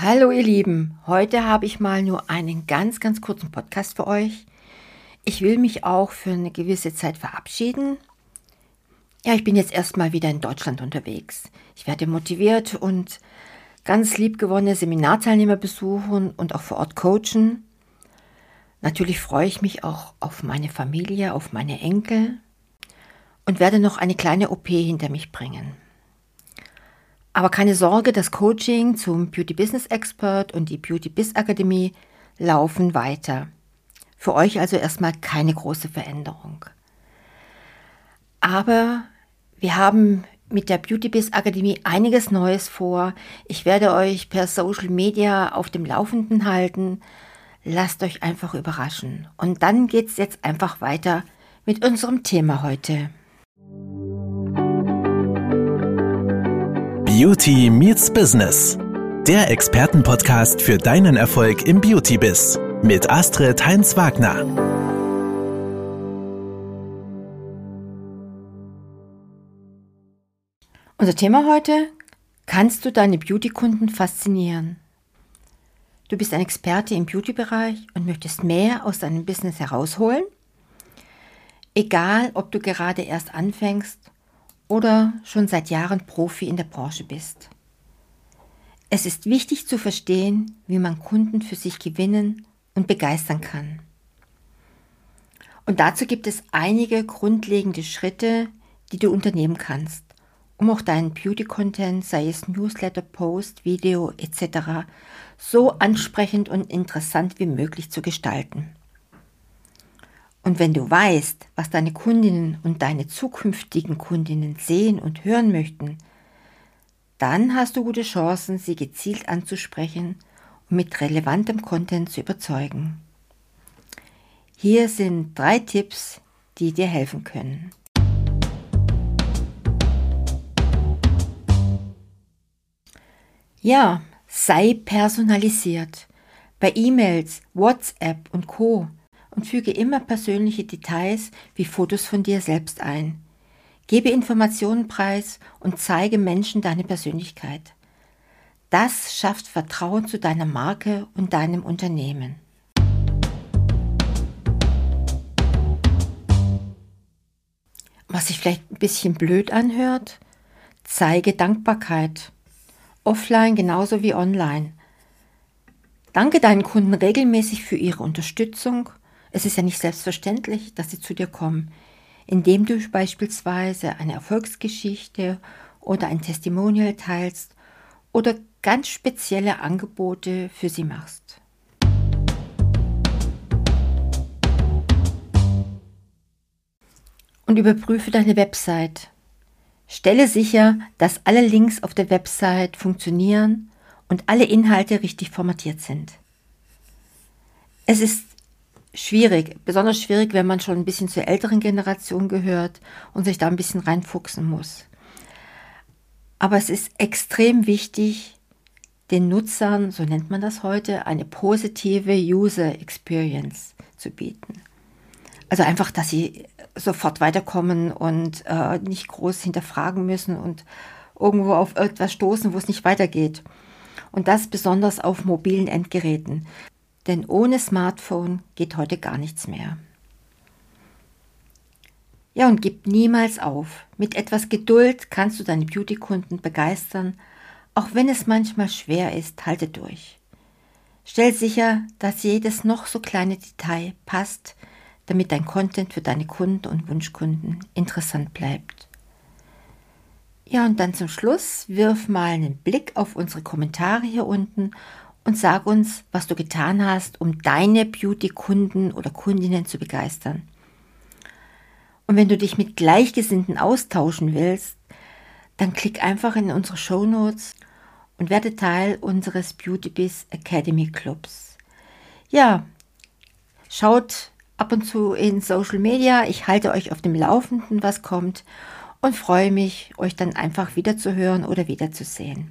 Hallo ihr Lieben, heute habe ich mal nur einen ganz, ganz kurzen Podcast für euch. Ich will mich auch für eine gewisse Zeit verabschieden. Ja, ich bin jetzt erstmal wieder in Deutschland unterwegs. Ich werde motiviert und ganz liebgewonnene Seminarteilnehmer besuchen und auch vor Ort coachen. Natürlich freue ich mich auch auf meine Familie, auf meine Enkel und werde noch eine kleine OP hinter mich bringen. Aber keine Sorge, das Coaching zum Beauty Business Expert und die Beauty Biz Akademie laufen weiter. Für euch also erstmal keine große Veränderung. Aber wir haben mit der Beauty Biz Akademie einiges Neues vor. Ich werde euch per Social Media auf dem Laufenden halten. Lasst euch einfach überraschen. Und dann geht es jetzt einfach weiter mit unserem Thema heute. Beauty Meets Business. Der Expertenpodcast für deinen Erfolg im Beauty-Biz. Mit Astrid Heinz-Wagner. Unser Thema heute: Kannst du deine Beauty-Kunden faszinieren? Du bist ein Experte im Beauty-Bereich und möchtest mehr aus deinem Business herausholen? Egal, ob du gerade erst anfängst oder schon seit Jahren Profi in der Branche bist. Es ist wichtig zu verstehen, wie man Kunden für sich gewinnen und begeistern kann. Und dazu gibt es einige grundlegende Schritte, die du unternehmen kannst, um auch deinen Beauty-Content, sei es Newsletter, Post, Video etc., so ansprechend und interessant wie möglich zu gestalten. Und wenn du weißt, was deine Kundinnen und deine zukünftigen Kundinnen sehen und hören möchten, dann hast du gute Chancen, sie gezielt anzusprechen und mit relevantem Content zu überzeugen. Hier sind drei Tipps, die dir helfen können. Ja, sei personalisiert. Bei E-Mails, WhatsApp und Co und füge immer persönliche Details wie Fotos von dir selbst ein. Gebe Informationen preis und zeige Menschen deine Persönlichkeit. Das schafft Vertrauen zu deiner Marke und deinem Unternehmen. Was sich vielleicht ein bisschen blöd anhört, zeige Dankbarkeit. Offline genauso wie online. Danke deinen Kunden regelmäßig für ihre Unterstützung es ist ja nicht selbstverständlich, dass sie zu dir kommen, indem du beispielsweise eine Erfolgsgeschichte oder ein Testimonial teilst oder ganz spezielle Angebote für sie machst. Und überprüfe deine Website. Stelle sicher, dass alle Links auf der Website funktionieren und alle Inhalte richtig formatiert sind. Es ist schwierig, besonders schwierig, wenn man schon ein bisschen zur älteren Generation gehört und sich da ein bisschen reinfuchsen muss. Aber es ist extrem wichtig, den Nutzern, so nennt man das heute, eine positive User Experience zu bieten. Also einfach, dass sie sofort weiterkommen und äh, nicht groß hinterfragen müssen und irgendwo auf etwas stoßen, wo es nicht weitergeht. Und das besonders auf mobilen Endgeräten denn ohne Smartphone geht heute gar nichts mehr. Ja, und gib niemals auf. Mit etwas Geduld kannst du deine Beauty-Kunden begeistern, auch wenn es manchmal schwer ist, halte durch. Stell sicher, dass jedes noch so kleine Detail passt, damit dein Content für deine Kunden und Wunschkunden interessant bleibt. Ja, und dann zum Schluss wirf mal einen Blick auf unsere Kommentare hier unten und sag uns, was du getan hast, um deine Beauty-Kunden oder Kundinnen zu begeistern. Und wenn du dich mit Gleichgesinnten austauschen willst, dann klick einfach in unsere Show Notes und werde Teil unseres Beauty Biz Academy Clubs. Ja, schaut ab und zu in Social Media. Ich halte euch auf dem Laufenden, was kommt und freue mich, euch dann einfach wiederzuhören oder wiederzusehen.